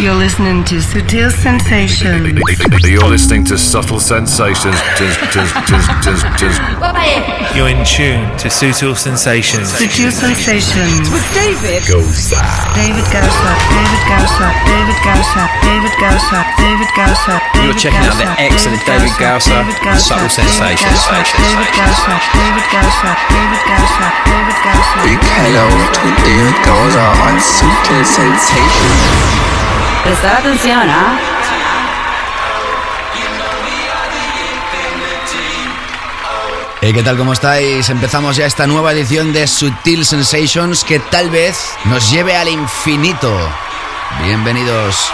You're listening to Sutil Sensations. You're listening to Subtle Sensations. You're in tune to Sutil Sensations. Sutil Sensations. With David. Gosa. David Gosa. David Gosa. David Gosa. David Gosa. David Gosa. You're checking out the excellent David Gausser and Subtle Sensations. David Gosa. David Gosa. David Gosa. David Gosa. Big hello to David Gausser on Sutil Sensations. Prestar atención, ¿ah? Hey, ¿qué tal? ¿Cómo estáis? Empezamos ya esta nueva edición de Sutil Sensations que tal vez nos lleve al infinito. Bienvenidos.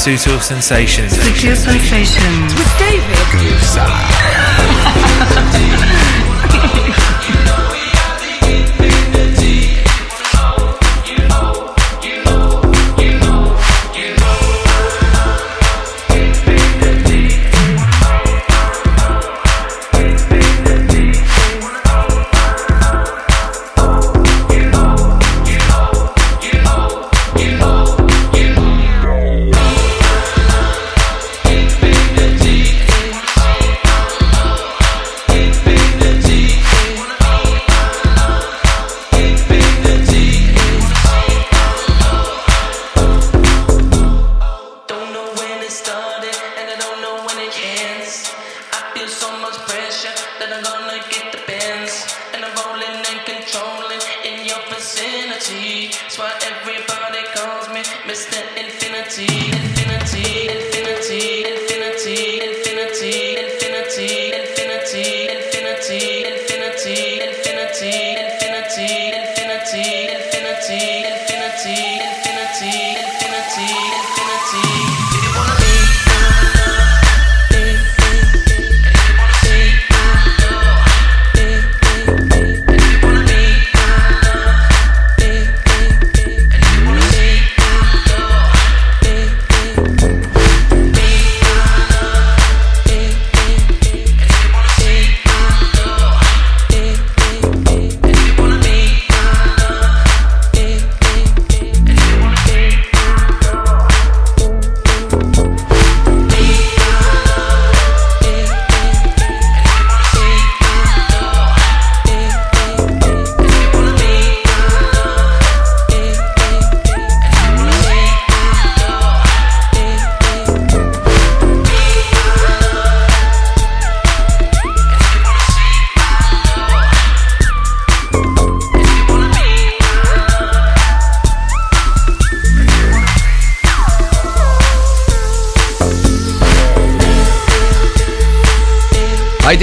Sutil Sensations. Sutil Sensations. With David. Don't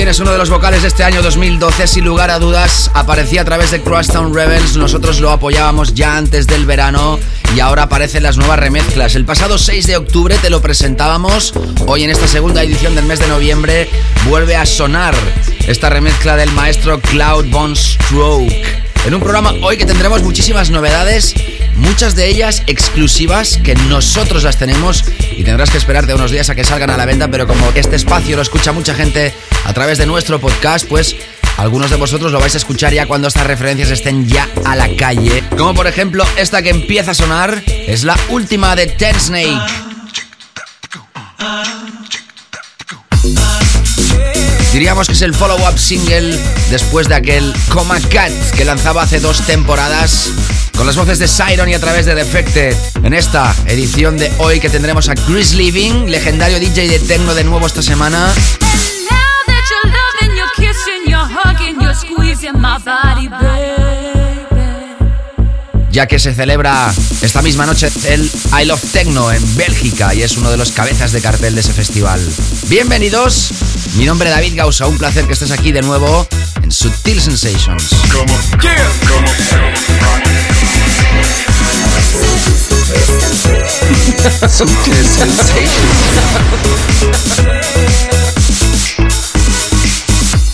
Tienes uno de los vocales de este año 2012, sin lugar a dudas, aparecía a través de Crosstown Rebels, nosotros lo apoyábamos ya antes del verano y ahora aparecen las nuevas remezclas. El pasado 6 de octubre te lo presentábamos, hoy en esta segunda edición del mes de noviembre vuelve a sonar esta remezcla del maestro Cloud Von Stroke. En un programa hoy que tendremos muchísimas novedades, muchas de ellas exclusivas que nosotros las tenemos y tendrás que esperarte unos días a que salgan a la venta, pero como este espacio lo escucha mucha gente a través de nuestro podcast, pues algunos de vosotros lo vais a escuchar ya cuando estas referencias estén ya a la calle. Como por ejemplo esta que empieza a sonar, es la última de Ten Snake. Diríamos que es el follow-up single después de aquel Coma Cat que lanzaba hace dos temporadas con las voces de Siron y a través de Defected. En esta edición de hoy que tendremos a Chris Living, legendario DJ de techno de nuevo esta semana. Ya que se celebra esta misma noche el I Love Techno en Bélgica y es uno de los cabezas de cartel de ese festival. Bienvenidos, mi nombre es David Gausa, un placer que estés aquí de nuevo en Subtil Sensations. Sutil Sensations.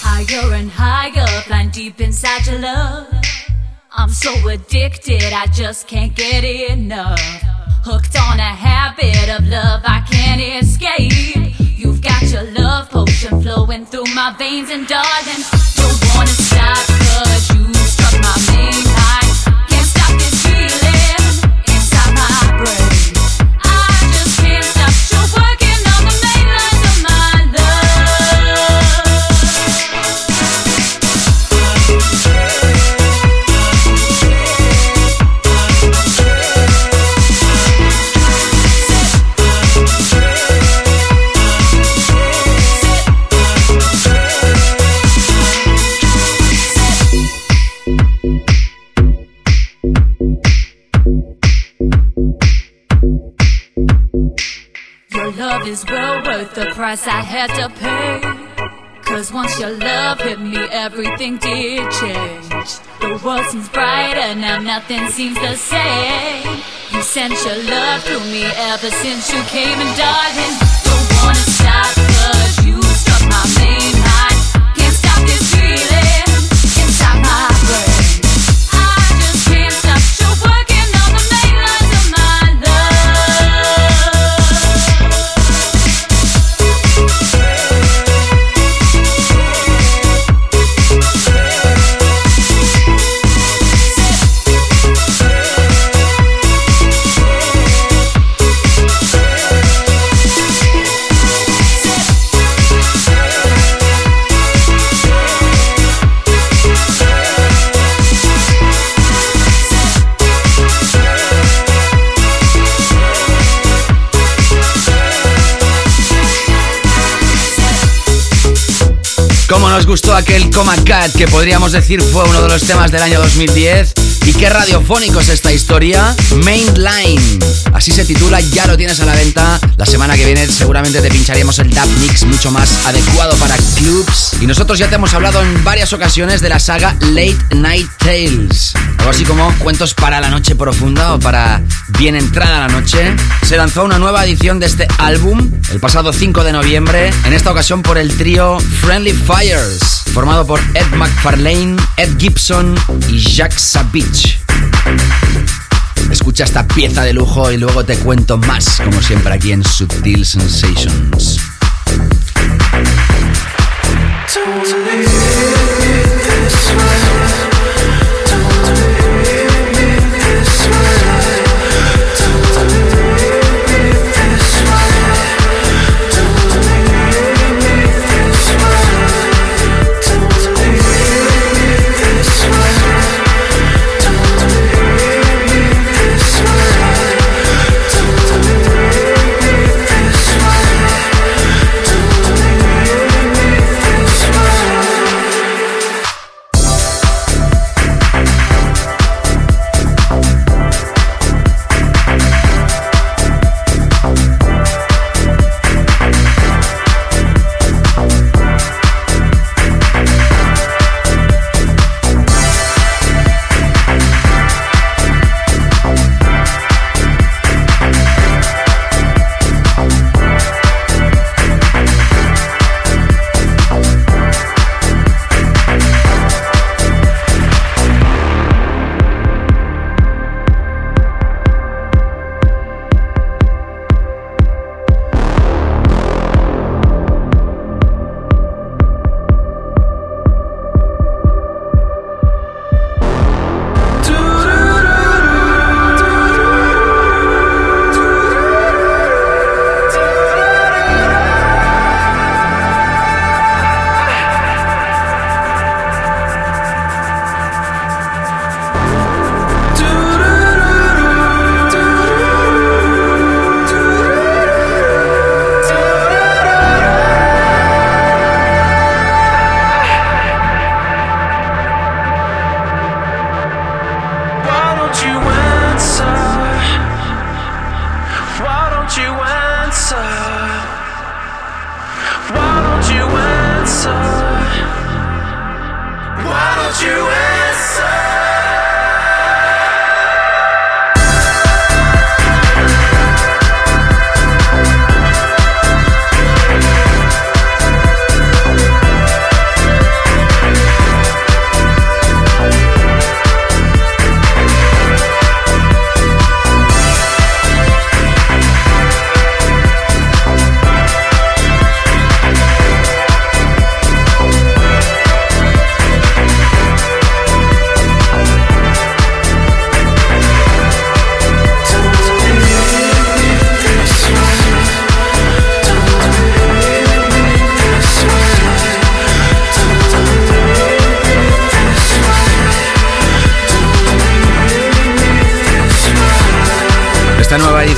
Higher and higher, flying deep inside your love. I'm so addicted, I just can't get enough. Hooked on a habit of love I can't escape. You've got your love potion flowing through my veins, and darling, don't wanna stop, cause you struck my main line. Can't stop this feeling inside my brain. Love is well worth the price I had to pay. Cause once your love hit me, everything did change. The world seems brighter now, nothing seems the same. You sent your love through me ever since you came, and darling, don't wanna stop, Cómo nos gustó aquel Coma Cat, que podríamos decir fue uno de los temas del año 2010. Y qué radiofónico es esta historia. Mainline. Así se titula, ya lo tienes a la venta. La semana que viene seguramente te pincharemos el dub mix mucho más adecuado para clubs. Y nosotros ya te hemos hablado en varias ocasiones de la saga Late Night Tales. Algo así como cuentos para la noche profunda o para bien entrada la noche. Se lanzó una nueva edición de este álbum el pasado 5 de noviembre. En esta ocasión por el trío Friendly Fires, formado por Ed McFarlane, Ed Gibson y Jack Savage. Escucha esta pieza de lujo y luego te cuento más, como siempre aquí en Subtil Sensations.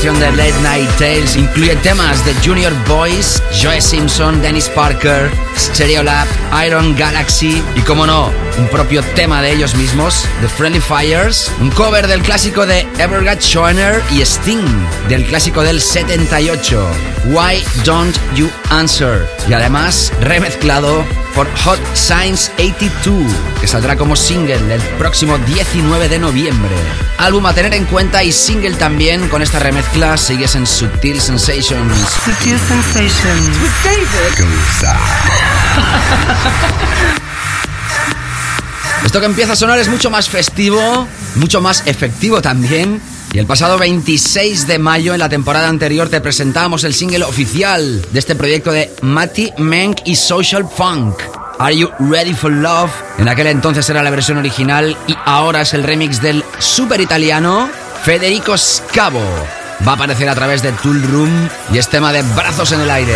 De Late Night Tales incluye temas de Junior Boys, Joe Simpson, Dennis Parker, Stereolab, Iron Galaxy y, como no, un propio tema de ellos mismos, The Friendly Fires, un cover del clásico de Evergat Schoener y Sting, del clásico del 78, Why Don't You Answer, y además remezclado por Hot Science 82, que saldrá como single el próximo 19 de noviembre. Álbum a tener en cuenta y single también con esta remezcla sigues en Subtil Sensations. Sutil Sensations. Esto que empieza a sonar es mucho más festivo, mucho más efectivo también. Y el pasado 26 de mayo, en la temporada anterior, te presentamos el single oficial de este proyecto de Matty Menk y Social Funk. Are You Ready for Love? En aquel entonces era la versión original y ahora es el remix del super italiano Federico Scavo. Va a aparecer a través de Tool Room y es tema de brazos en el aire.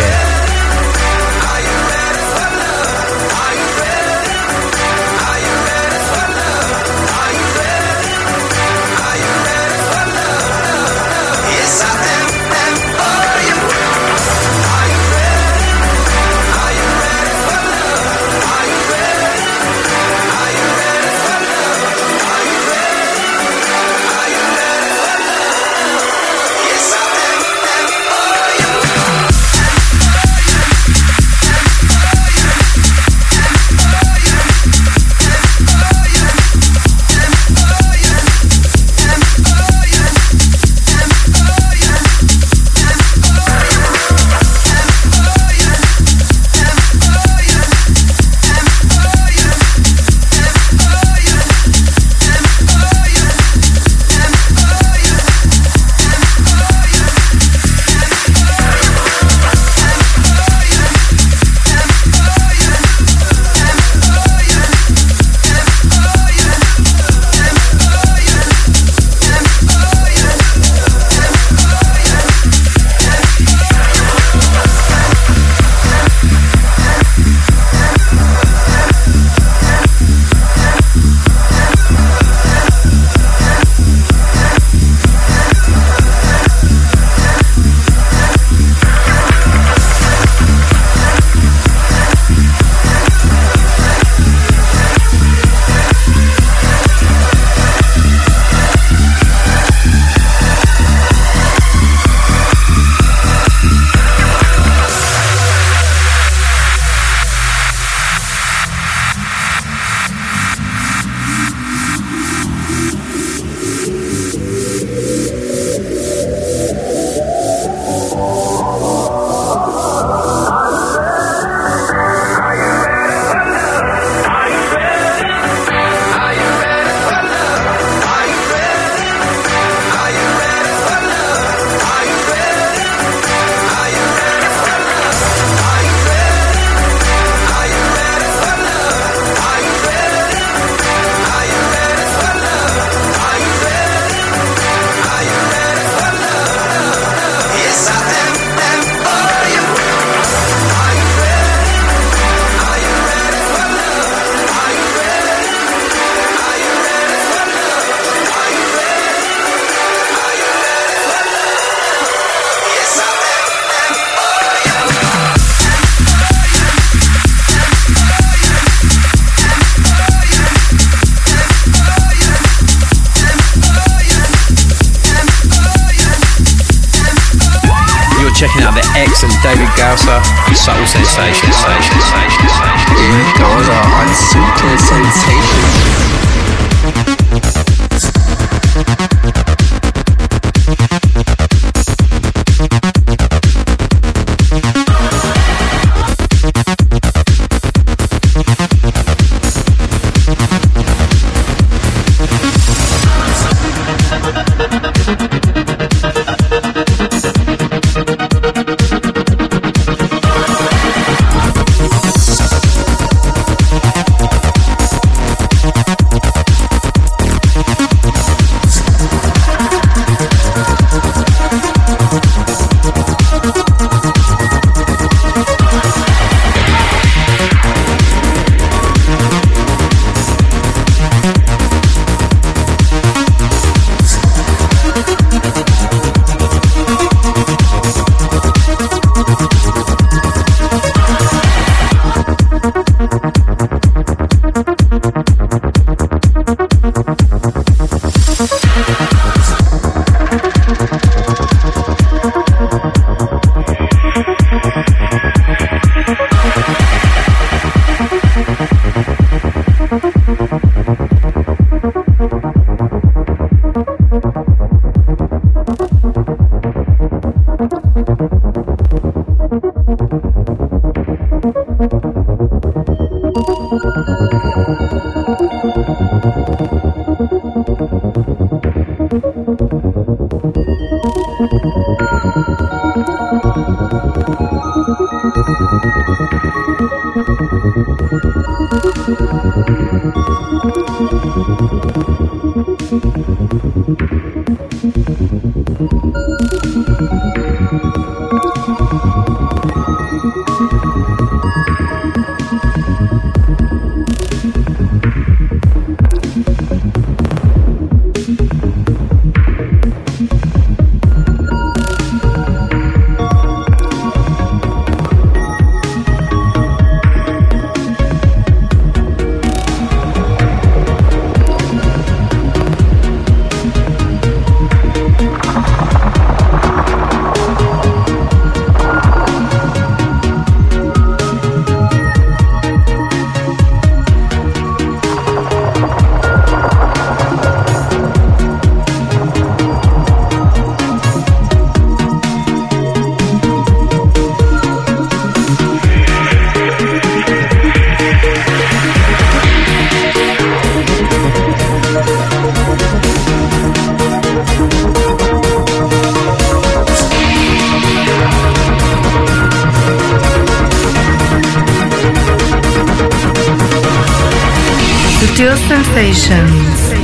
Subtle Sensations. David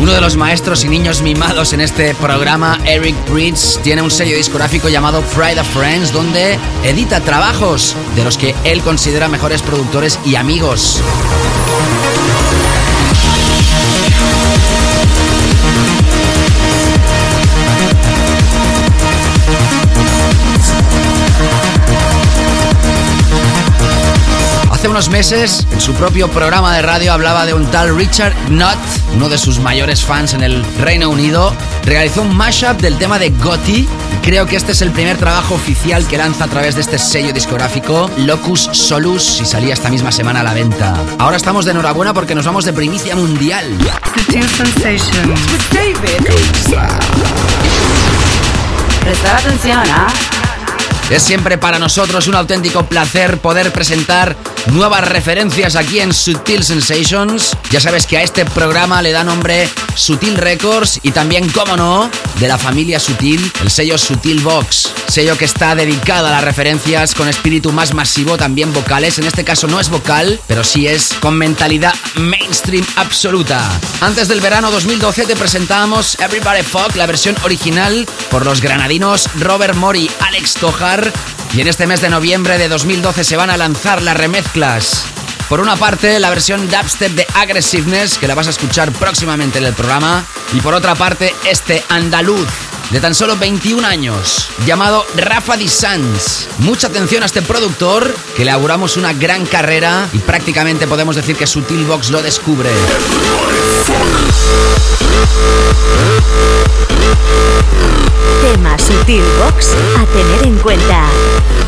Uno de los maestros y niños mimados en este programa, Eric Bridge, tiene un sello discográfico llamado Pride of Friends, donde edita trabajos de los que él considera mejores productores y amigos. Unos meses, en su propio programa de radio, hablaba de un tal Richard Knott, uno de sus mayores fans en el Reino Unido. Realizó un mashup del tema de Gotti. Creo que este es el primer trabajo oficial que lanza a través de este sello discográfico, Locus Solus, y salía esta misma semana a la venta. Ahora estamos de enhorabuena porque nos vamos de primicia mundial. Prestar atención, ¿ah? Es siempre para nosotros un auténtico placer poder presentar nuevas referencias aquí en Sutil Sensations. Ya sabes que a este programa le da nombre Sutil Records y también, como no, de la familia Sutil, el sello Sutil Box. Sello que está dedicado a las referencias con espíritu más masivo, también vocales. En este caso no es vocal, pero sí es con mentalidad mainstream absoluta. Antes del verano 2012 te presentábamos Everybody Fuck, la versión original por los granadinos Robert Mori, Alex Tojar. Y en este mes de noviembre de 2012 se van a lanzar las remezclas. Por una parte, la versión dubstep de Aggressiveness, que la vas a escuchar próximamente en el programa. Y por otra parte, este andaluz de tan solo 21 años, llamado Rafa Di Sanz. Mucha atención a este productor, que le auguramos una gran carrera y prácticamente podemos decir que Sutil Box lo descubre. Tema Sutil Box a tener en cuenta.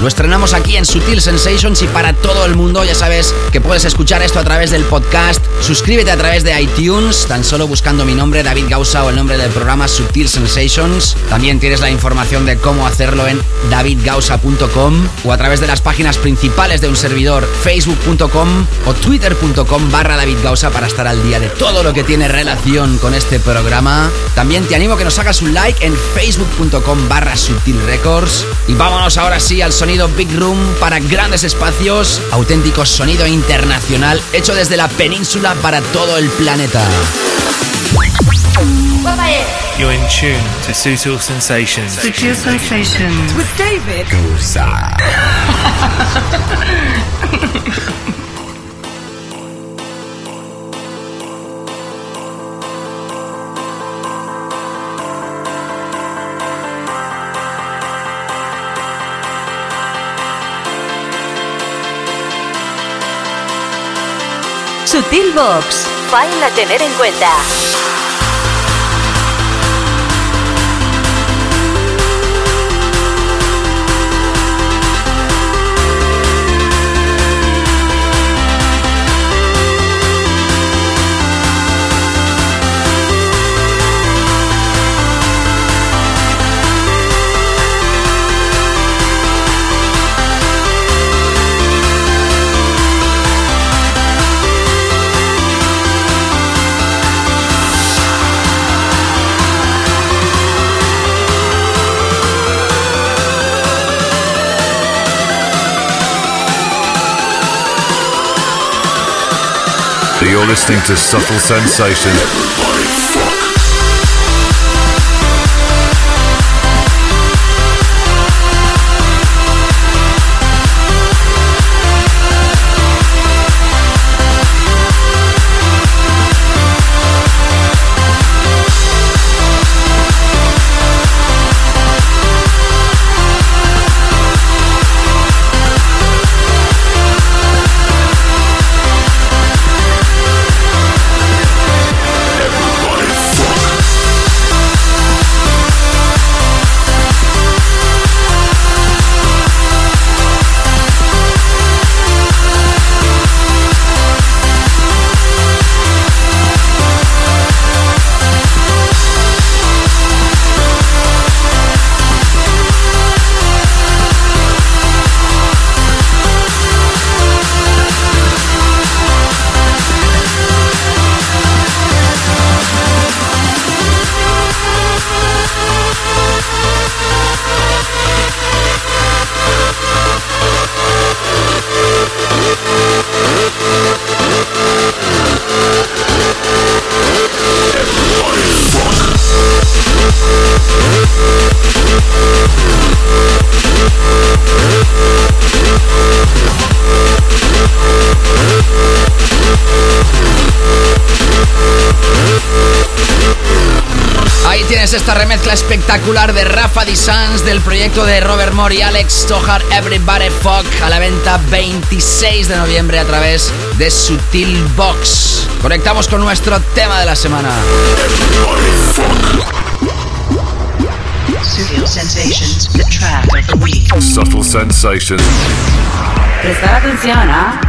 Lo estrenamos aquí en Sutil Sensations y para todo el mundo. Ya sabes que puedes escuchar esto a través del podcast. Suscríbete a través de iTunes, tan solo buscando mi nombre, David Gausa, o el nombre del programa Sutil Sensations. También tienes la información de cómo hacerlo en davidgausa.com o a través de las páginas principales de un servidor, facebook.com o twitter.com barra David Gausa para estar al día de todo lo que tiene relación con este programa. También te animo a que nos hagas un like en facebook.com barra Sutil Records. Y vámonos ahora sí al sonido Big Room para grandes espacios, auténtico sonido internacional hecho desde la península para todo el planeta. You're in tune to Sutil Sensations. Sutil Sensations. With David Sutil Box. File a tener en cuenta. You're listening to Subtle Sensation. Proyecto de Robert Moore y Alex Tojar Everybody Fuck a la venta 26 de noviembre a través de Sutil Box. Conectamos con nuestro tema de la semana. Sutil Sensations, the track of the week. Subtle sensations. Prestar atención, ¿ah?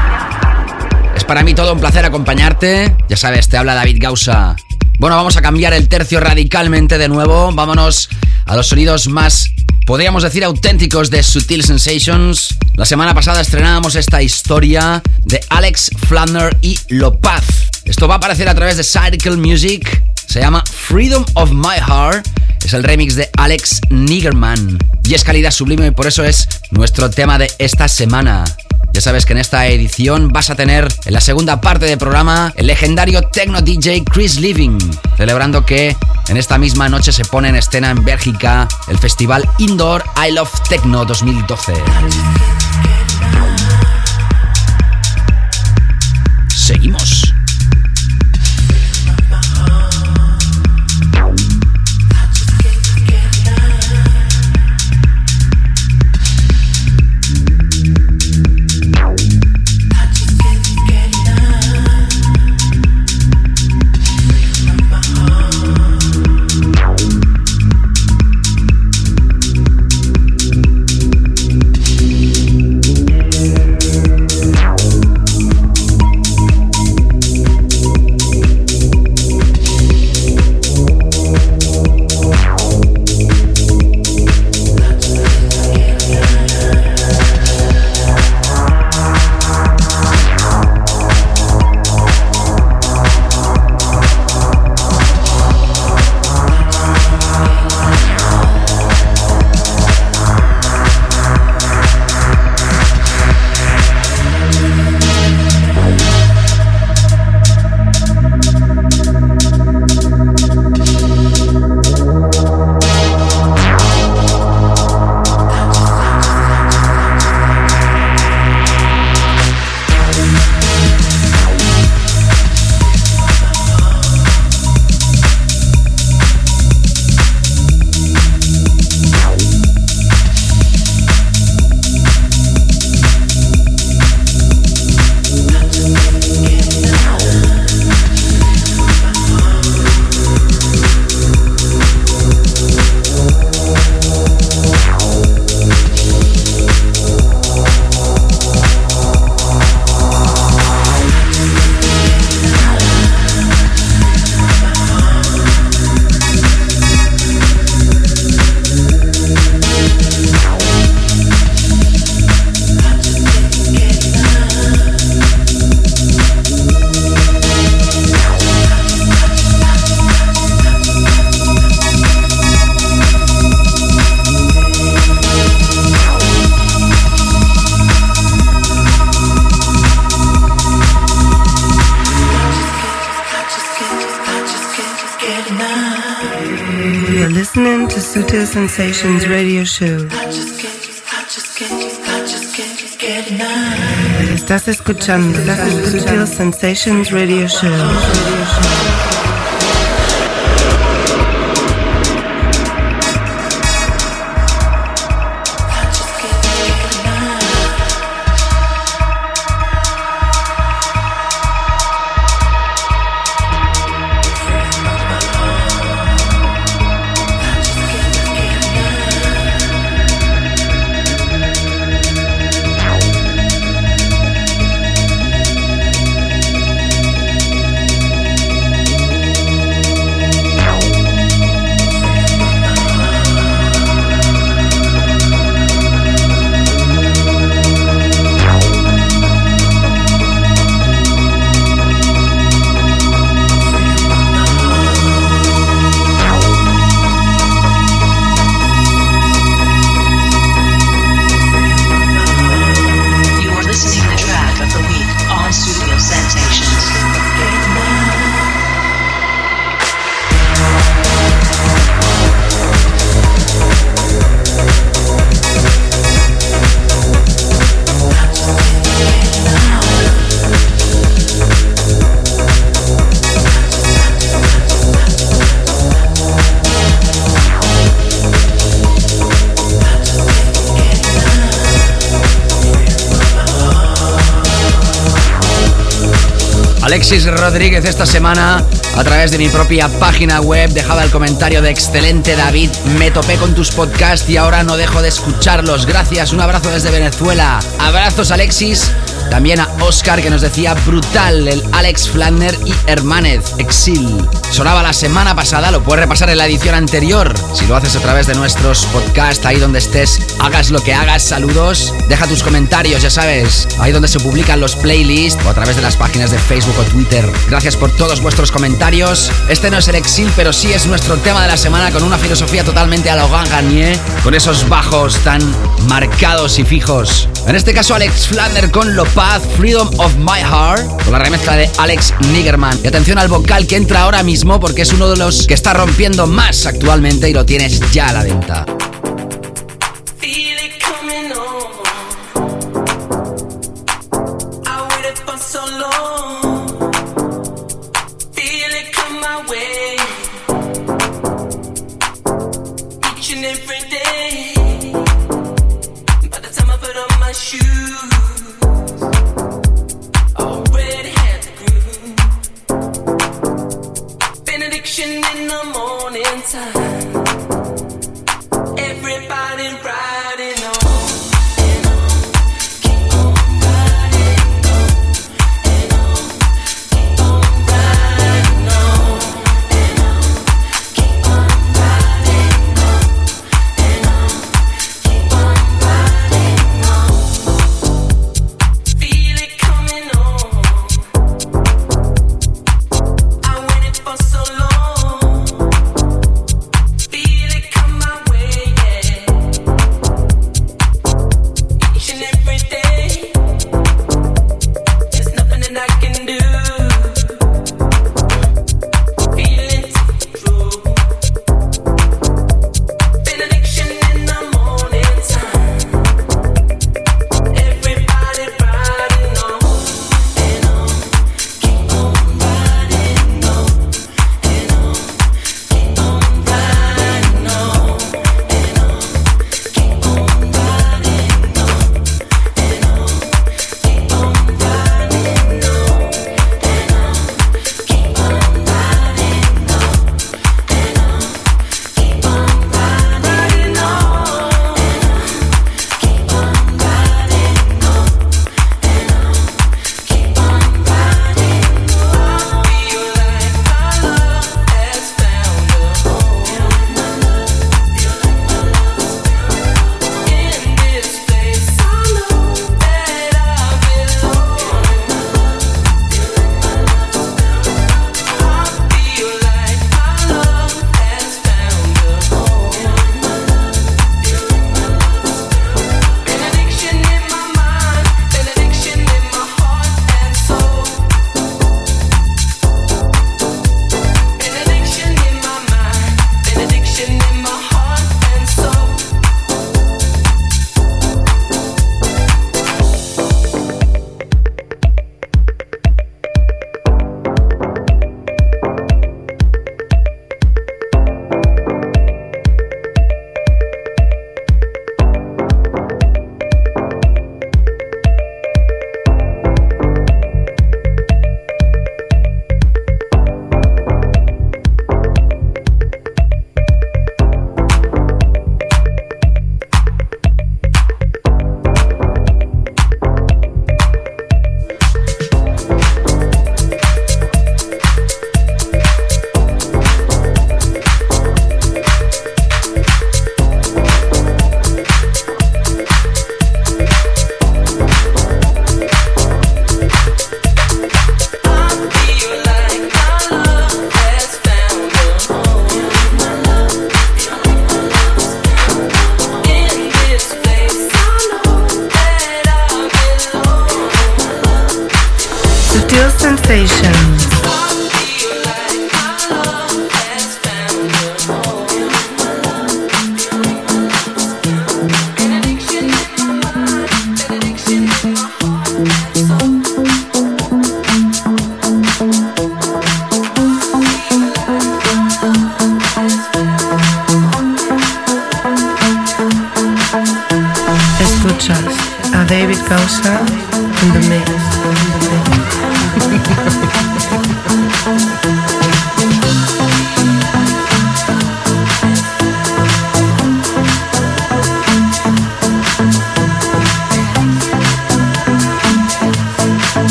Es para mí todo un placer acompañarte. Ya sabes, te habla David Gausa. Bueno, vamos a cambiar el tercio radicalmente de nuevo. Vámonos a los sonidos más, podríamos decir, auténticos de Sutil Sensations. La semana pasada estrenábamos esta historia de Alex Flanner y Lopaz. Esto va a aparecer a través de Cycle Music. Se llama Freedom of My Heart. Es el remix de Alex Nigerman. Y es calidad sublime y por eso es nuestro tema de esta semana. Ya sabes que en esta edición vas a tener en la segunda parte del programa el legendario techno DJ Chris Living, celebrando que en esta misma noche se pone en escena en Bélgica el festival Indoor I Love Techno 2012. Sensations Radio Show. Estás escuchando Sutil Sensations Radio Show. Alexis Rodríguez esta semana a través de mi propia página web dejaba el comentario de excelente David, me topé con tus podcasts y ahora no dejo de escucharlos. Gracias, un abrazo desde Venezuela. Abrazos Alexis. También a Oscar que nos decía brutal el Alex Flanner y Hermanez, Exil. Sonaba la semana pasada, lo puedes repasar en la edición anterior. Si lo haces a través de nuestros podcasts, ahí donde estés, hagas lo que hagas, saludos. Deja tus comentarios, ya sabes, ahí donde se publican los playlists o a través de las páginas de Facebook o Twitter. Gracias por todos vuestros comentarios. Este no es el Exil, pero sí es nuestro tema de la semana con una filosofía totalmente a la Garnier, con esos bajos tan marcados y fijos. En este caso, Alex Flanner con Lo Paz, Freedom of My Heart, con la remezcla de Alex Niggerman. Y atención al vocal que entra ahora porque es uno de los que está rompiendo más actualmente y lo tienes ya a la venta.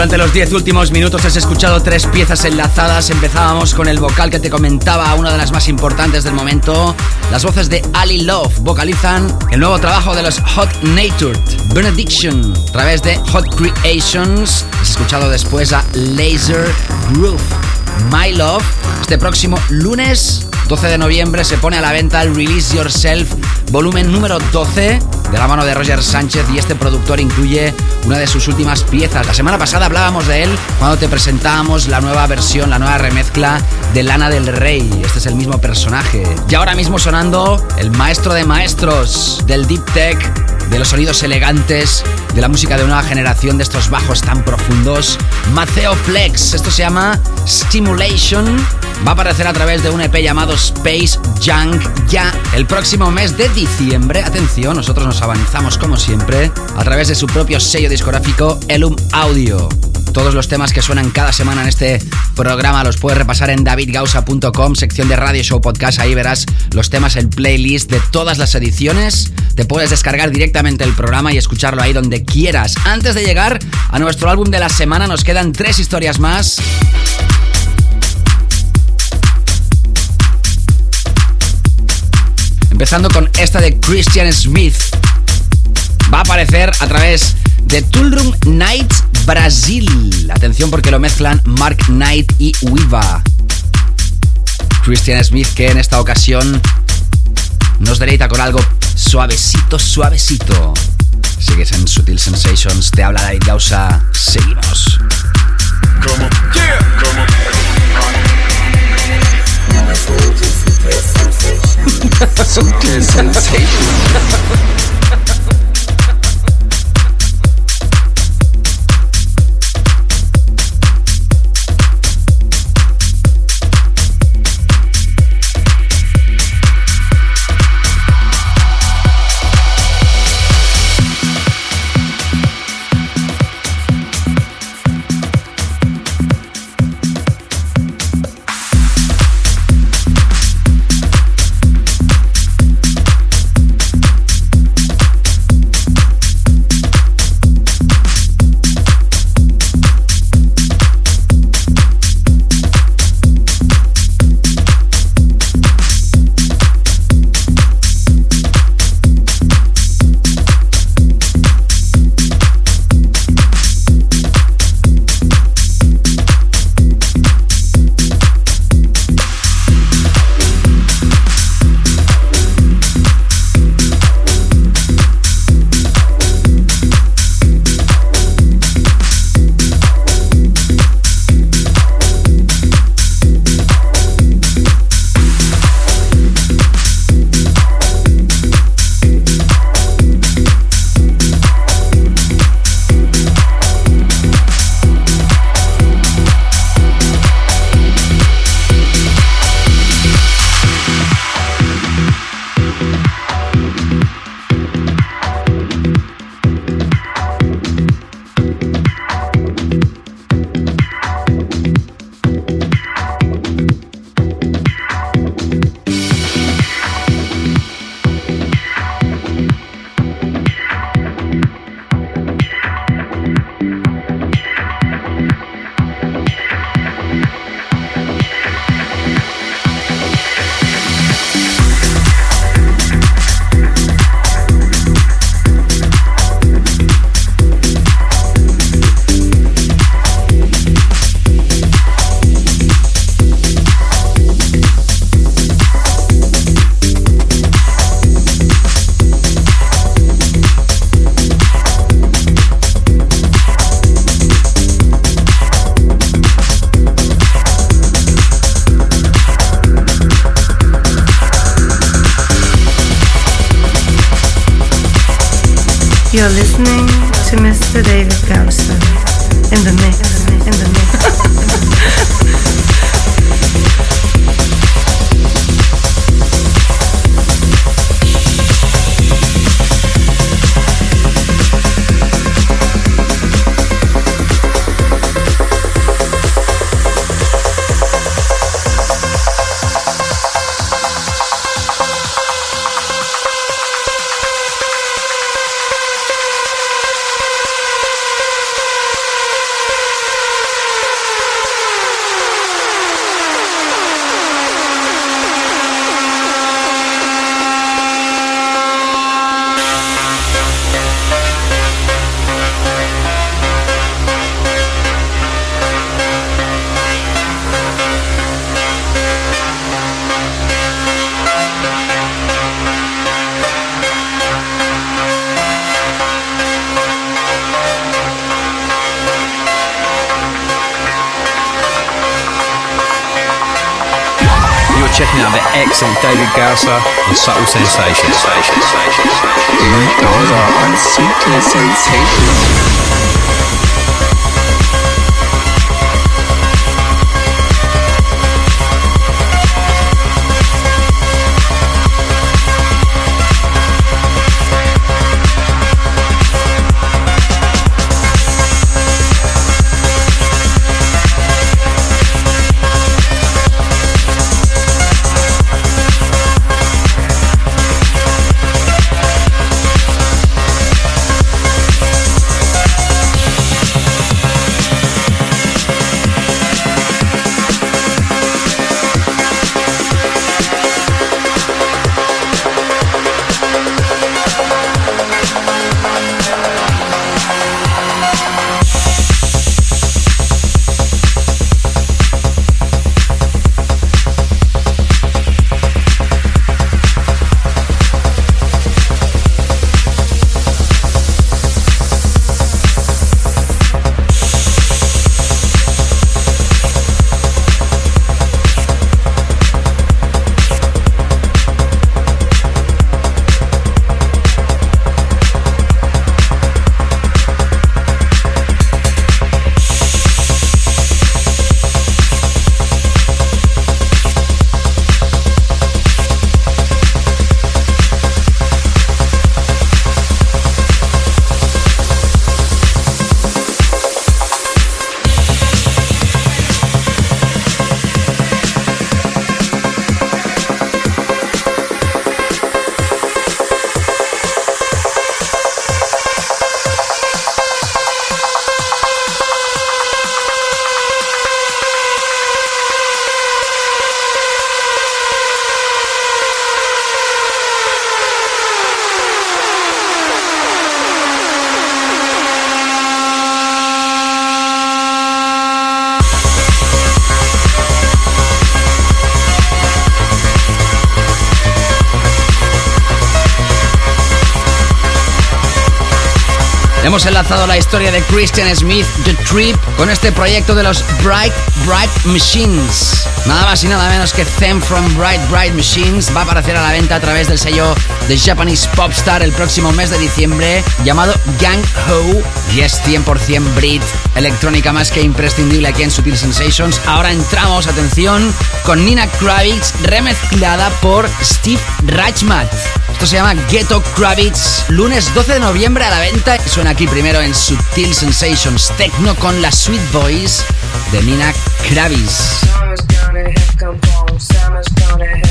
Durante los 10 últimos minutos has escuchado tres piezas enlazadas. Empezábamos con el vocal que te comentaba, una de las más importantes del momento. Las voces de Ali Love vocalizan el nuevo trabajo de los Hot Natured, Benediction, a través de Hot Creations. Has escuchado después a Laser Groove, My Love. Este próximo lunes 12 de noviembre se pone a la venta el Release Yourself volumen número 12 de la mano de Roger Sánchez y este productor incluye una de sus últimas piezas. La semana pasada hablábamos de él cuando te presentábamos la nueva versión, la nueva remezcla de Lana del Rey. Este es el mismo personaje. Y ahora mismo sonando el maestro de maestros del Deep Tech, de los sonidos elegantes, de la música de una generación de estos bajos tan profundos, Maceo Plex. Esto se llama Stimulation. Va a aparecer a través de un EP llamado Space Junk ya el próximo mes de diciembre. Atención, nosotros nos avanzamos como siempre a través de su propio sello discográfico Elum Audio. Todos los temas que suenan cada semana en este programa los puedes repasar en davidgausa.com, sección de Radio Show Podcast. Ahí verás los temas, el playlist de todas las ediciones. Te puedes descargar directamente el programa y escucharlo ahí donde quieras. Antes de llegar a nuestro álbum de la semana, nos quedan tres historias más. Empezando con esta de Christian Smith. Va a aparecer a través de Toolroom Night Brasil. Atención porque lo mezclan Mark Knight y Wiva. Christian Smith que en esta ocasión nos deleita con algo suavecito, suavecito. Sigues en Sutil Sensations, te habla David Gausa. Seguimos. Sutil Sensation. Excellent David Gausser on Subtle Sensations. David Gausa on Subtle Sensations. Hemos enlazado la historia de Christian Smith, The Trip, con este proyecto de los Bright Bright Machines. Nada más y nada menos que Them from Bright Bright Machines va a aparecer a la venta a través del sello de Japanese Popstar el próximo mes de diciembre, llamado Gang Ho, y es 100% Brit, electrónica más que imprescindible aquí en Sutil Sensations. Ahora entramos, atención, con Nina Kravitz, remezclada por Steve Rajmat. Esto se llama Ghetto Kravitz, lunes 12 de noviembre a la venta. Suena aquí primero en Sutil Sensations Techno con la Sweet Boys de Nina Kravitz. gonna hit come from summer's gonna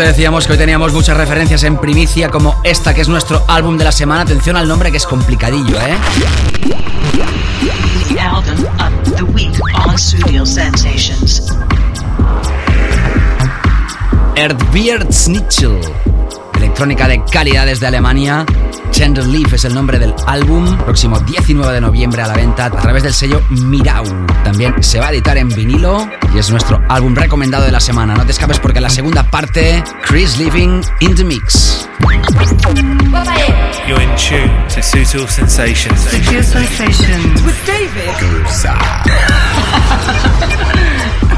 te decíamos que hoy teníamos muchas referencias en primicia, como esta que es nuestro álbum de la semana. Atención al nombre que es complicadillo, ¿eh? The album of the week on Studio Sensations. Schnitzel. Electrónica de calidad desde Alemania. Tender Leaf es el nombre del álbum. Próximo 19 de noviembre a la venta a través del sello Mirau. También se va a editar en vinilo y es nuestro álbum recomendado de la semana. No te escapes porque en la segunda parte, Chris Living in the Mix. You're in tune to Sutil Sensations. Sutil Sensations. With David.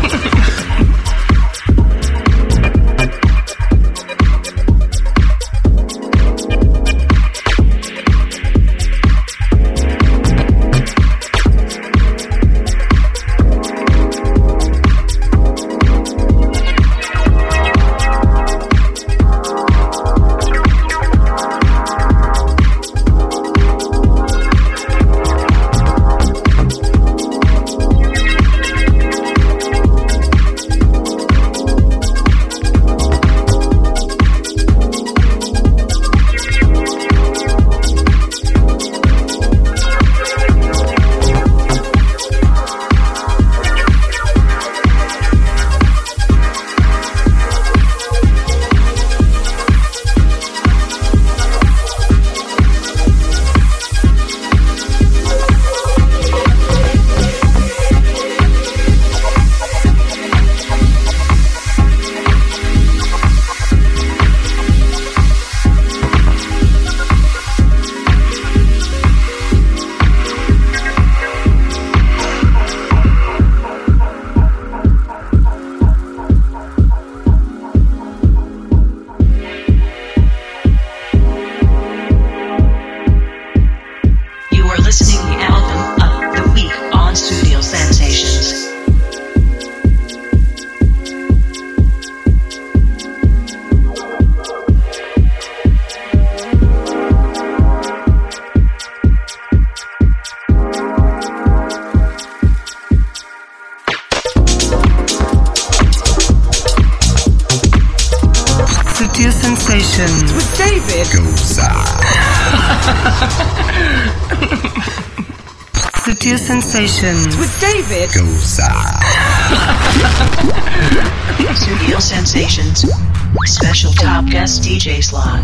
Sutil Sensations. With David. Studio Sensations. Special top guest DJ slot.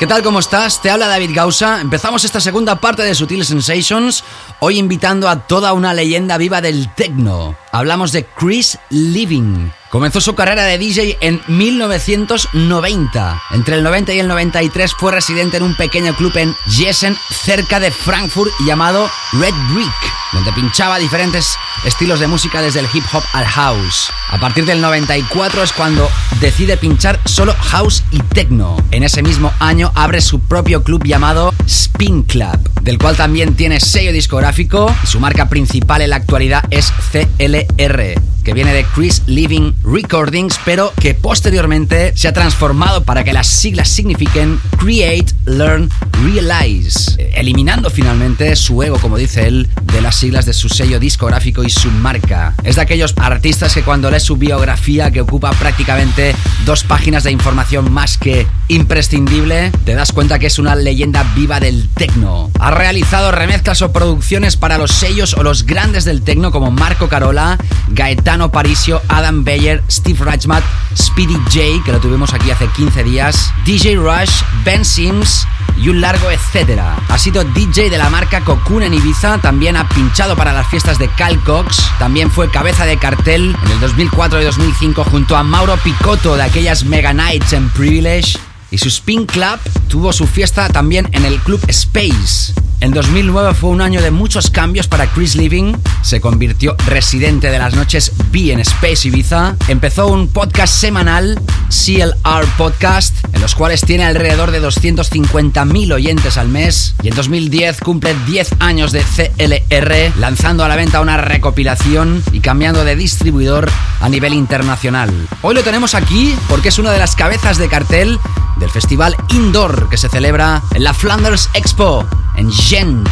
¿Qué tal? ¿Cómo estás? Te habla David Gausa. Empezamos esta segunda parte de Sutil Sensations, hoy invitando a toda una leyenda viva del techno. Hablamos de Chris Living. Comenzó su carrera de DJ en 1990. Entre el 90 y el 93 fue residente en un pequeño club en Jessen, cerca de Frankfurt, llamado Red Brick, donde pinchaba diferentes estilos de música desde el hip hop al house. A partir del 94 es cuando decide pinchar solo house y techno. En ese mismo año abre su propio club llamado Spin Club, del cual también tiene sello discográfico y su marca principal en la actualidad es CLR, que viene de Chris Living Recordings, pero que posteriormente se ha transformado para que las siglas signifiquen Create, Learn, Realize, eliminando finalmente su ego, como dice él, de las siglas de su sello discográfico y su marca. Es de aquellos artistas que cuando lees su biografía, que ocupa prácticamente dos páginas de información más que imprescindible, te das cuenta que es una leyenda viva del techno. Ha realizado remezclas o producciones para los sellos o los grandes del techno como Marco Carola, Gaetano Parisio, Adam Beyer, Steve Reichmat, Speedy J, que lo tuvimos aquí hace 15 días, DJ Rush, Ben Sims y un largo etcétera. Ha sido DJ de la marca Cocoon en Ibiza, también ha pinchado para las fiestas de Cal Cox, también fue cabeza de cartel en el 2004 y 2005 junto a Mauro Picotto de aquellas Mega Nights en Privilege. Y su Spin Club tuvo su fiesta también en el Club Space. En 2009 fue un año de muchos cambios para Chris Living. Se convirtió residente de las noches B en Space Ibiza. Empezó un podcast semanal, CLR Podcast, en los cuales tiene alrededor de 250.000 oyentes al mes. Y en 2010 cumple 10 años de CLR, lanzando a la venta una recopilación y cambiando de distribuidor a nivel internacional. Hoy lo tenemos aquí porque es una de las cabezas de cartel del festival Indoor que se celebra en la Flanders Expo en Gent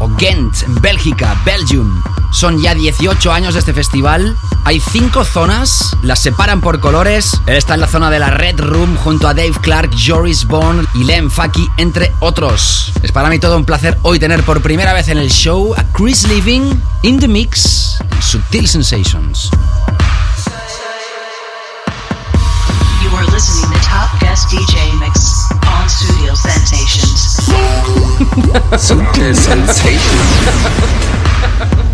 o Ghent, en Bélgica, Belgium. Son ya 18 años de este festival. Hay cinco zonas, las separan por colores. Está en la zona de la Red Room junto a Dave Clark, Joris Bond y Len Faki, entre otros. Es para mí todo un placer hoy tener por primera vez en el show a Chris Living in the mix en Subtil Sensations. You are listening to Top Guest DJ Mix Studio Sensations. Sutil Sensations.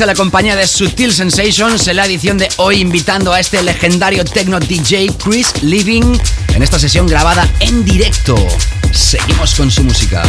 En la compañía de Sutil Sensations en la edición de hoy invitando a este legendario techno DJ Chris Living en esta sesión grabada en directo. Seguimos con su música.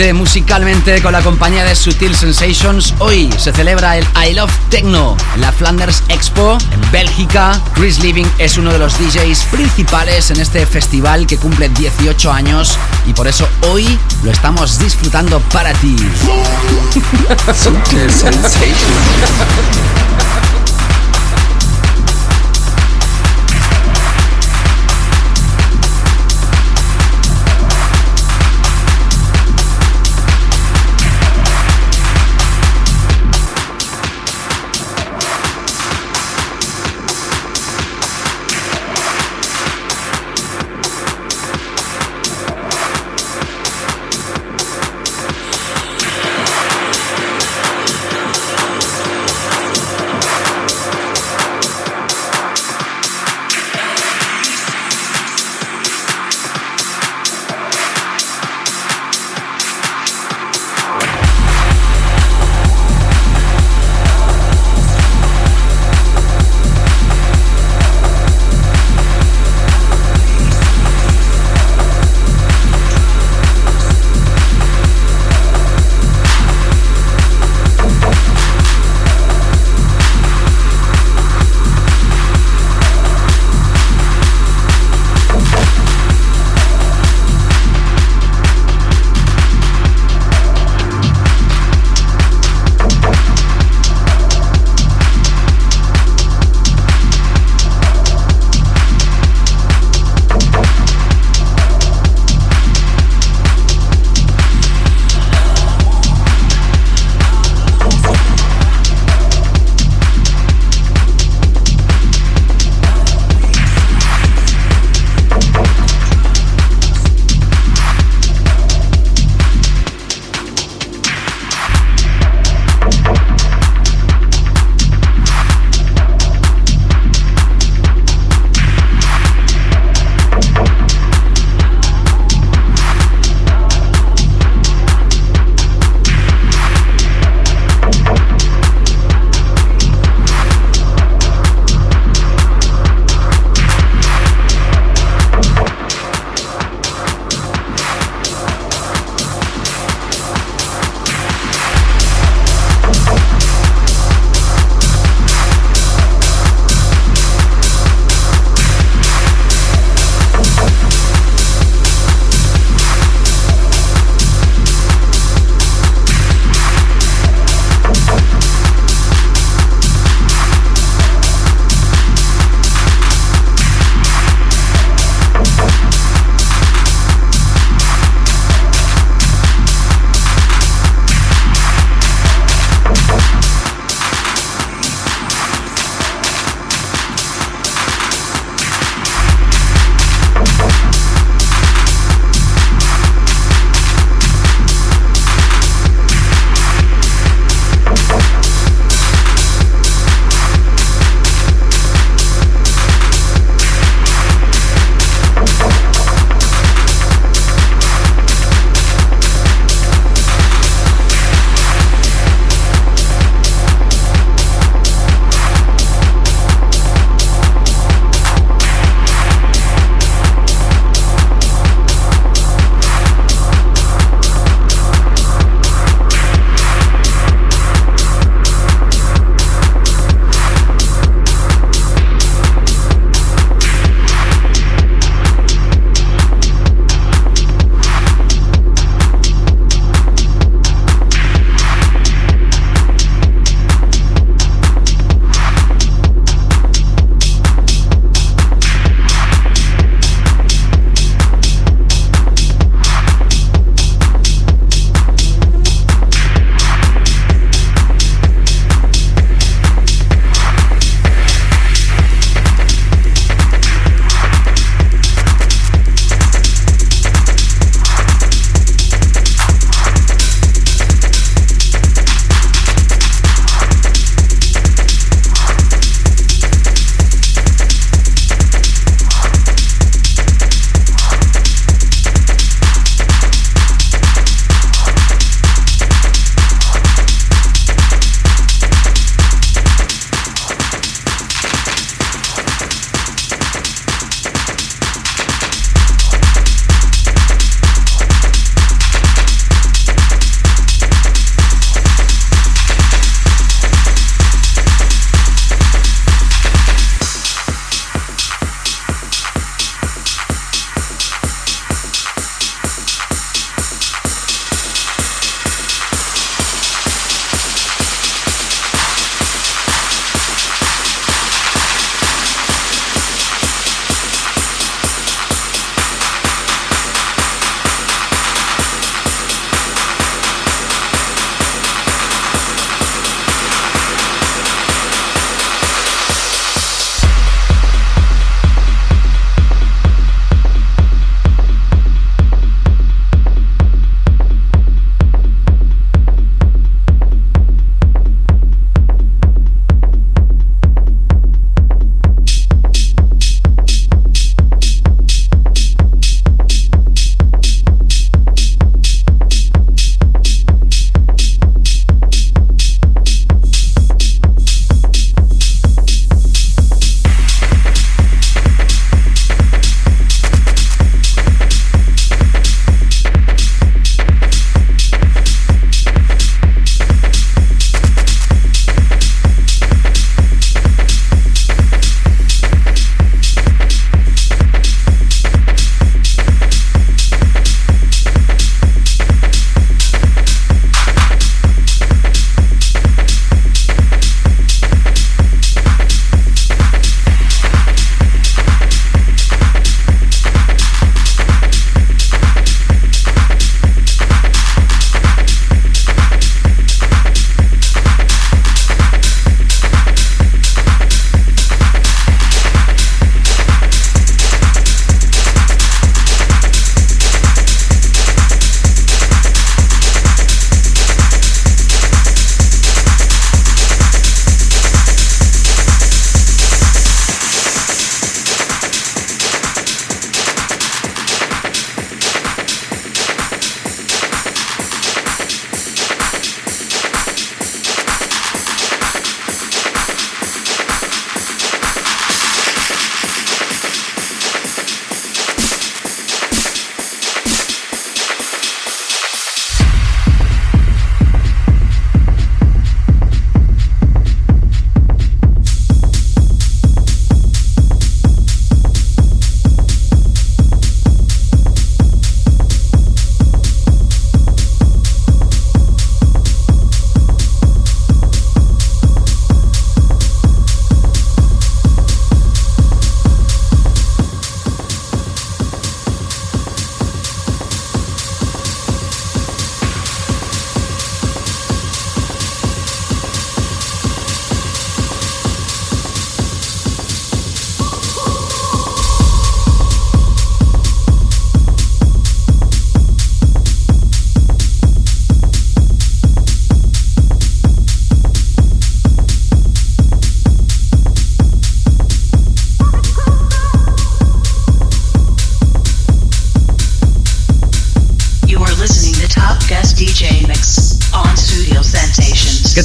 Musicalmente con la compañía de Sutil Sensations. Hoy se celebra el I Love Techno en la Flanders Expo en Bélgica. Chris Living es uno de los DJs principales en este festival que cumple 18 años y por eso hoy lo estamos disfrutando para ti. Sutil Sensations.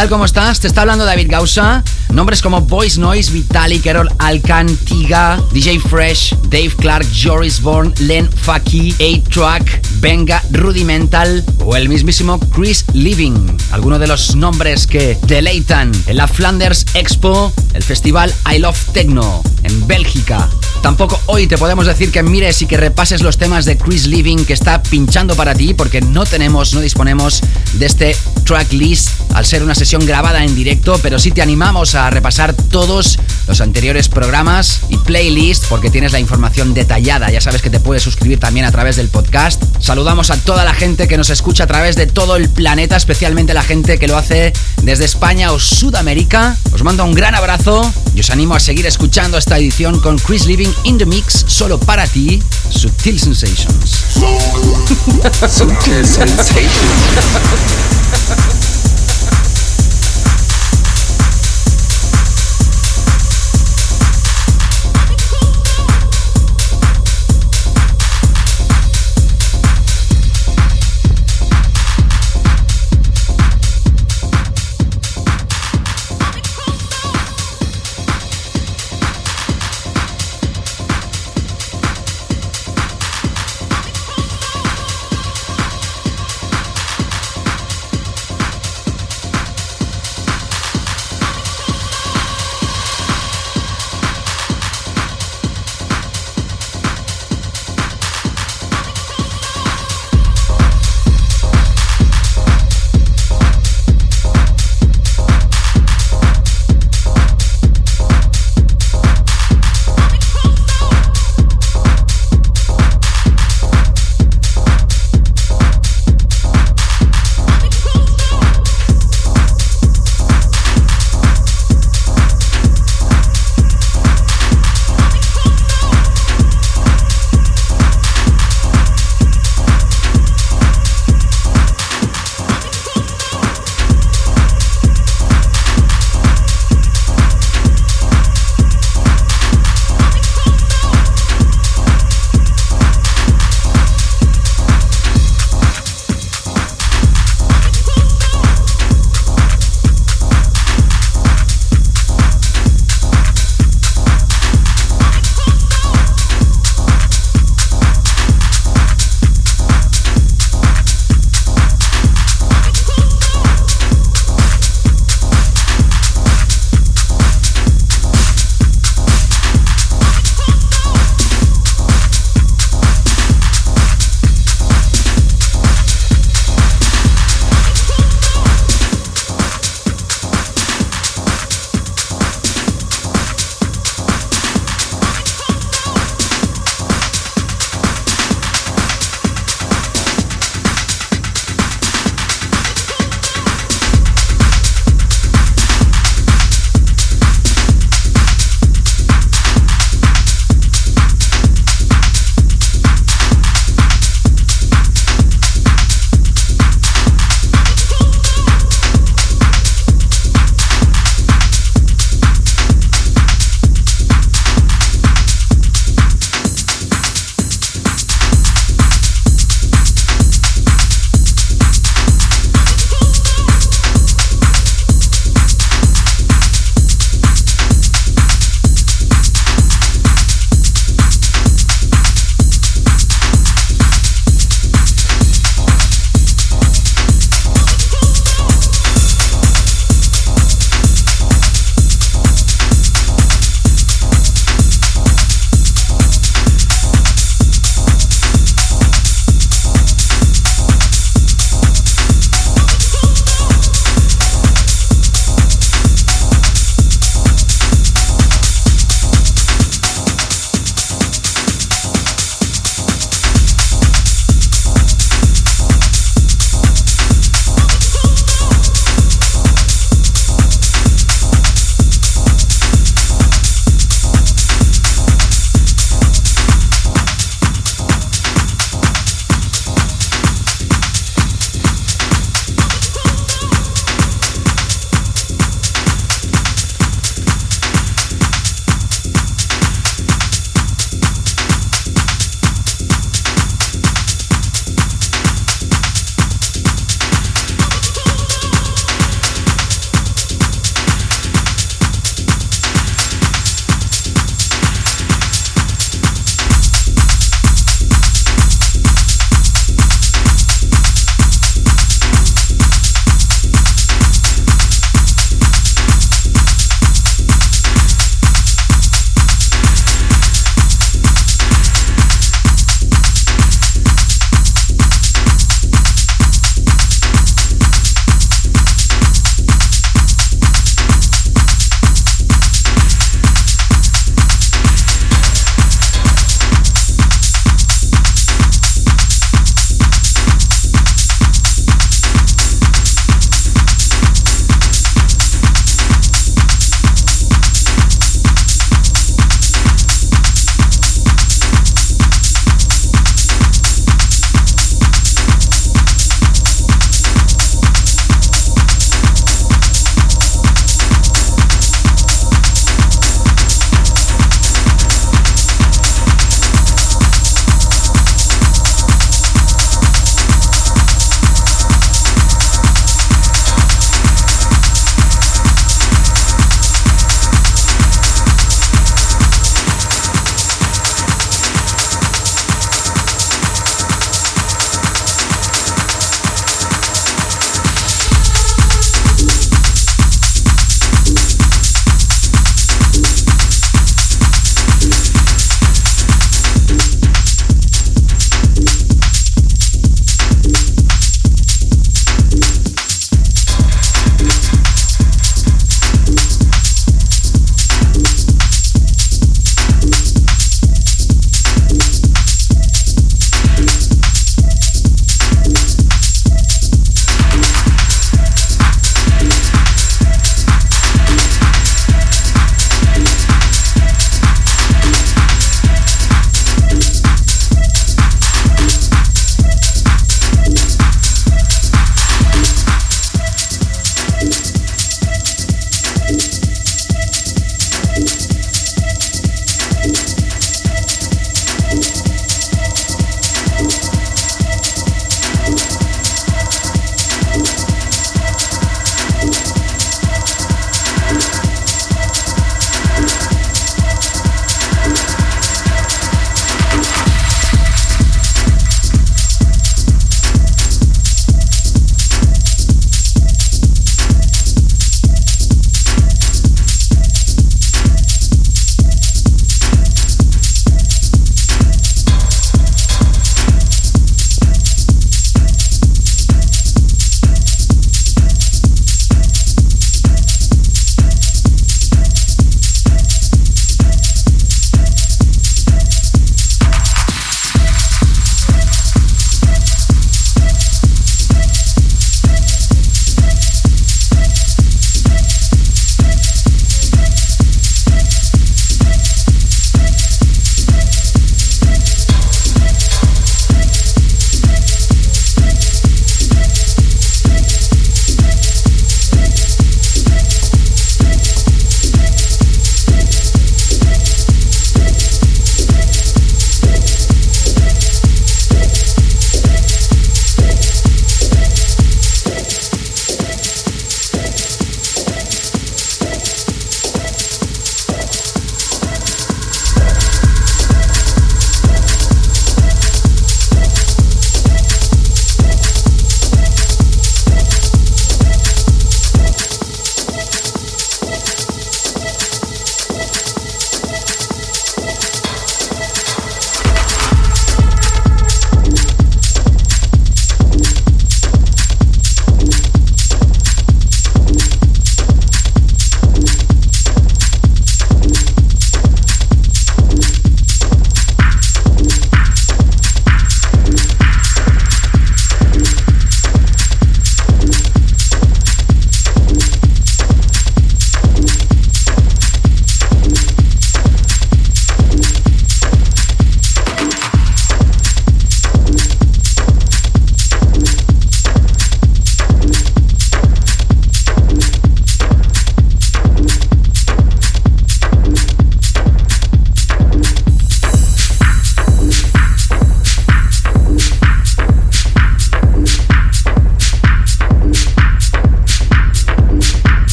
Tal? ¿Cómo estás? Te está hablando David Gausa. Nombres como Voice Noise, Vitalik, Errol Alcantiga, DJ Fresh, Dave Clark, Joris Bourne, Len Faki, A-Track, Venga, Rudimental o el mismísimo Chris Living. Algunos de los nombres que deleitan en la Flanders Expo, el festival I Love Techno en Bélgica. Tampoco hoy te podemos decir que mires y que repases los temas de Chris Living que está pinchando para ti porque no tenemos, no disponemos de este tracklist al ser una sesión grabada en directo, pero sí te animamos a repasar todos los anteriores programas y playlist porque tienes la información detallada. Ya sabes que te puedes suscribir también a través del podcast. Saludamos a toda la gente que nos escucha a través de todo el planeta, especialmente la gente que lo hace desde España o Sudamérica. Os mando un gran abrazo y os animo a seguir escuchando esta edición con Chris Living in the Mix solo para ti, Subtil Sensations. Subtil Sensations.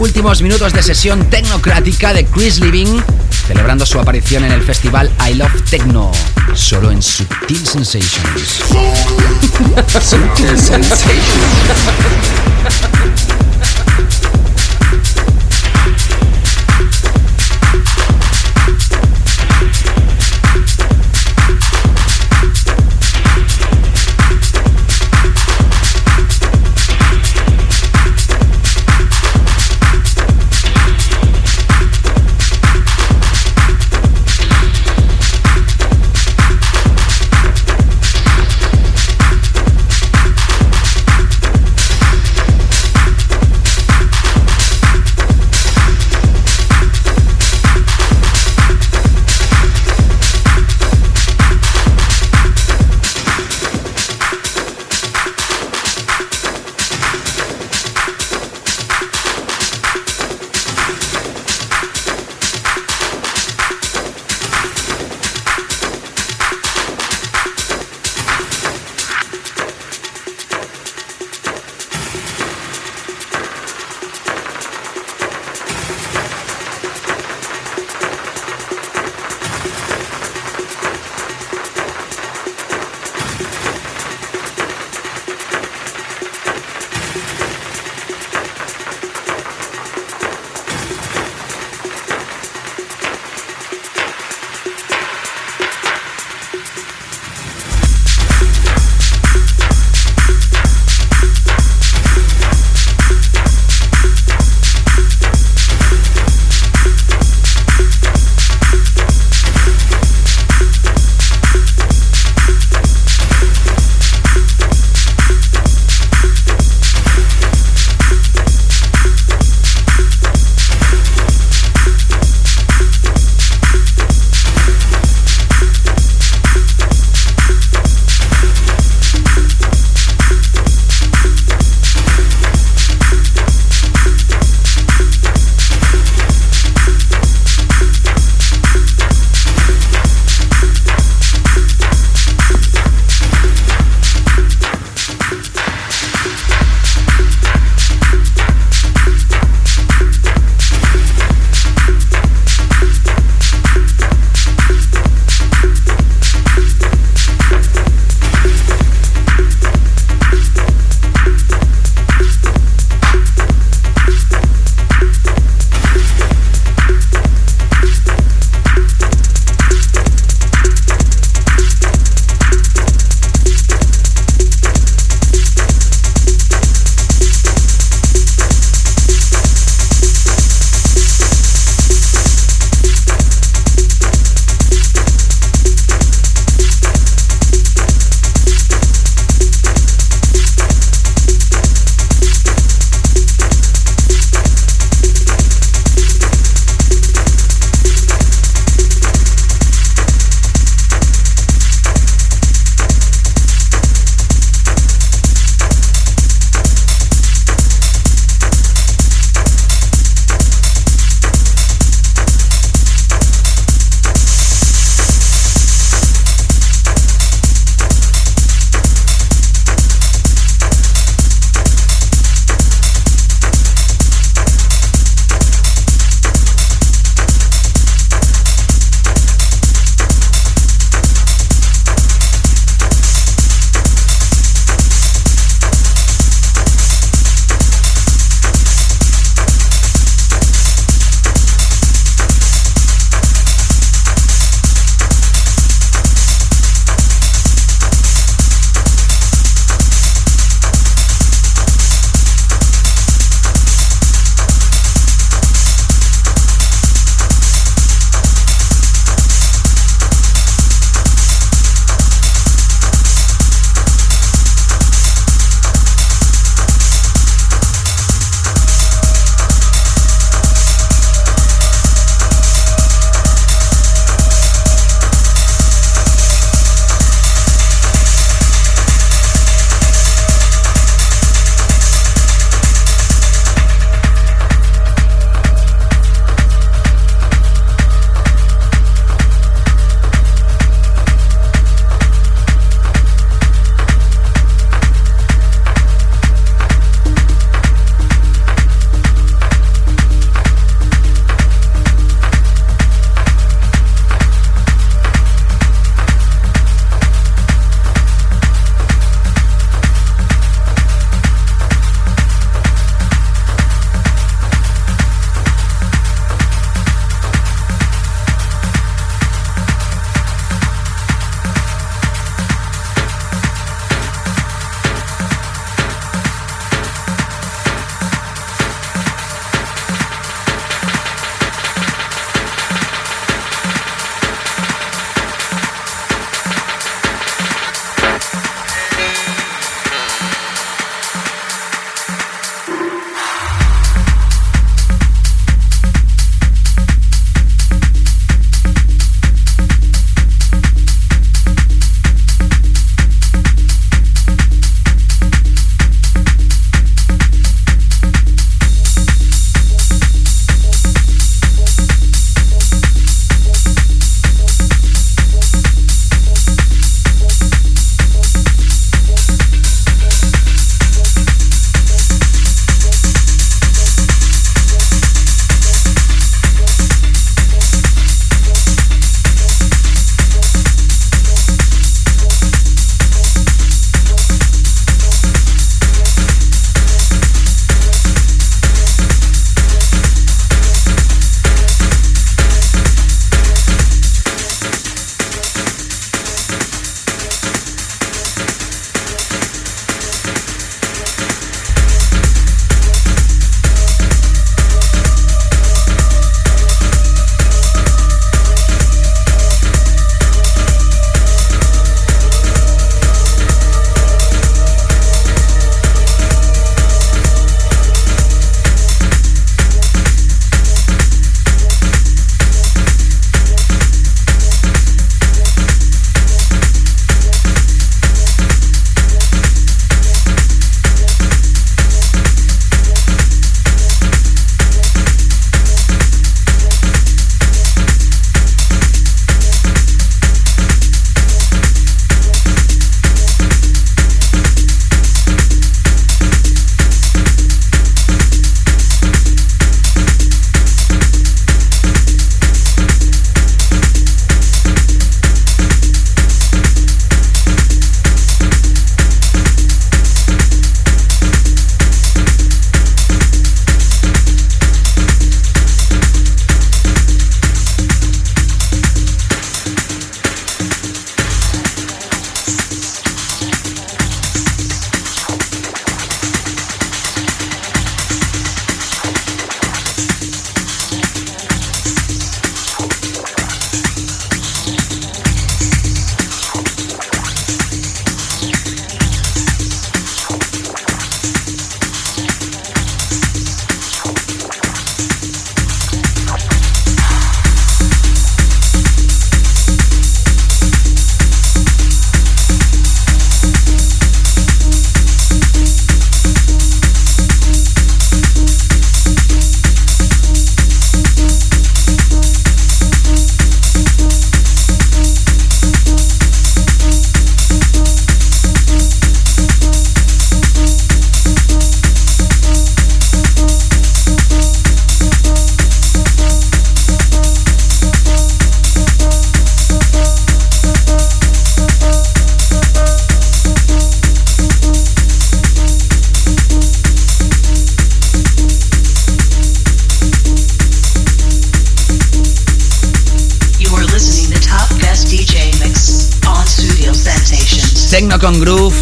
Últimos minutos de sesión tecnocrática de Chris Living, celebrando su aparición en el festival I Love Techno, solo en Subtil Sensations. Subtle Sensations.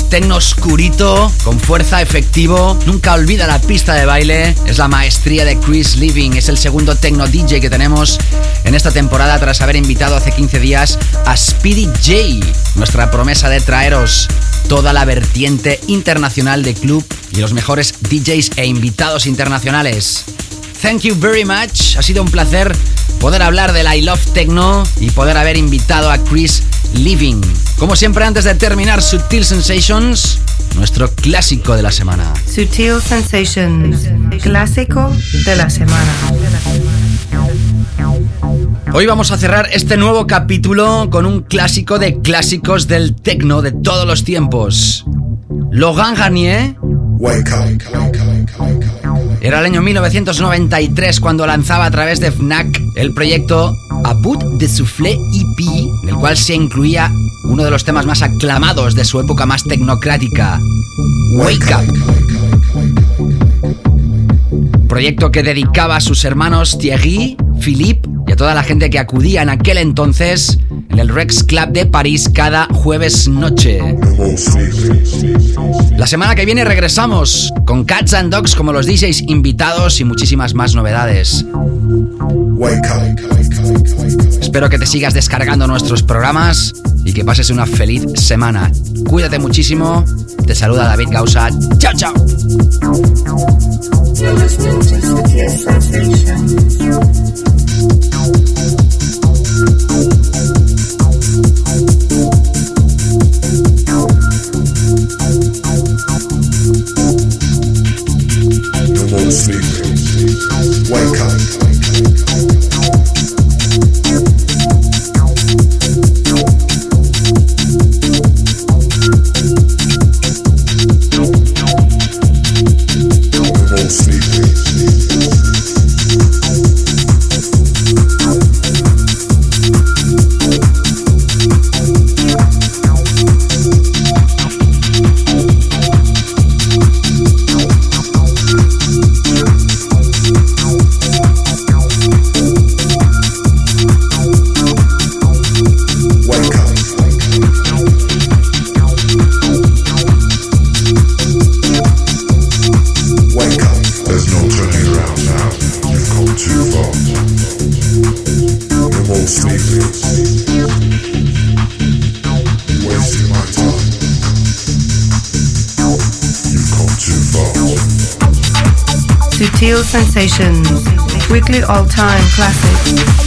Tecno oscurito, con fuerza, efectivo. Nunca olvida la pista de baile. Es la maestría de Chris Living. Es el segundo tecno DJ que tenemos en esta temporada tras haber invitado hace 15 días a Speedy J. Nuestra promesa de traeros toda la vertiente internacional de club y los mejores DJs e invitados internacionales. Thank you very much. Ha sido un placer poder hablar del I Love Techno y poder haber invitado a Chris Living. Como siempre, antes de terminar Sutil Sensations, nuestro clásico de la semana. Sutil Sensations, clásico de la semana. Hoy vamos a cerrar este nuevo capítulo con un clásico de clásicos del techno de todos los tiempos. Logan Garnier. Era el año 1993 cuando lanzaba a través de Fnac el proyecto A Bout de Soufflé EP, en el cual se incluía uno de los temas más aclamados de su época más tecnocrática, Wake Up. Proyecto que dedicaba a sus hermanos Thierry, Philippe y a toda la gente que acudía en aquel entonces en el Rex Club de París cada jueves noche. La semana que viene regresamos con Cats and Dogs como los DJs invitados y muchísimas más novedades. Espero que te sigas descargando nuestros programas y que pases una feliz semana. Cuídate muchísimo. Te saluda David Gausa. Chao, chao. Sensations, weekly all-time classic.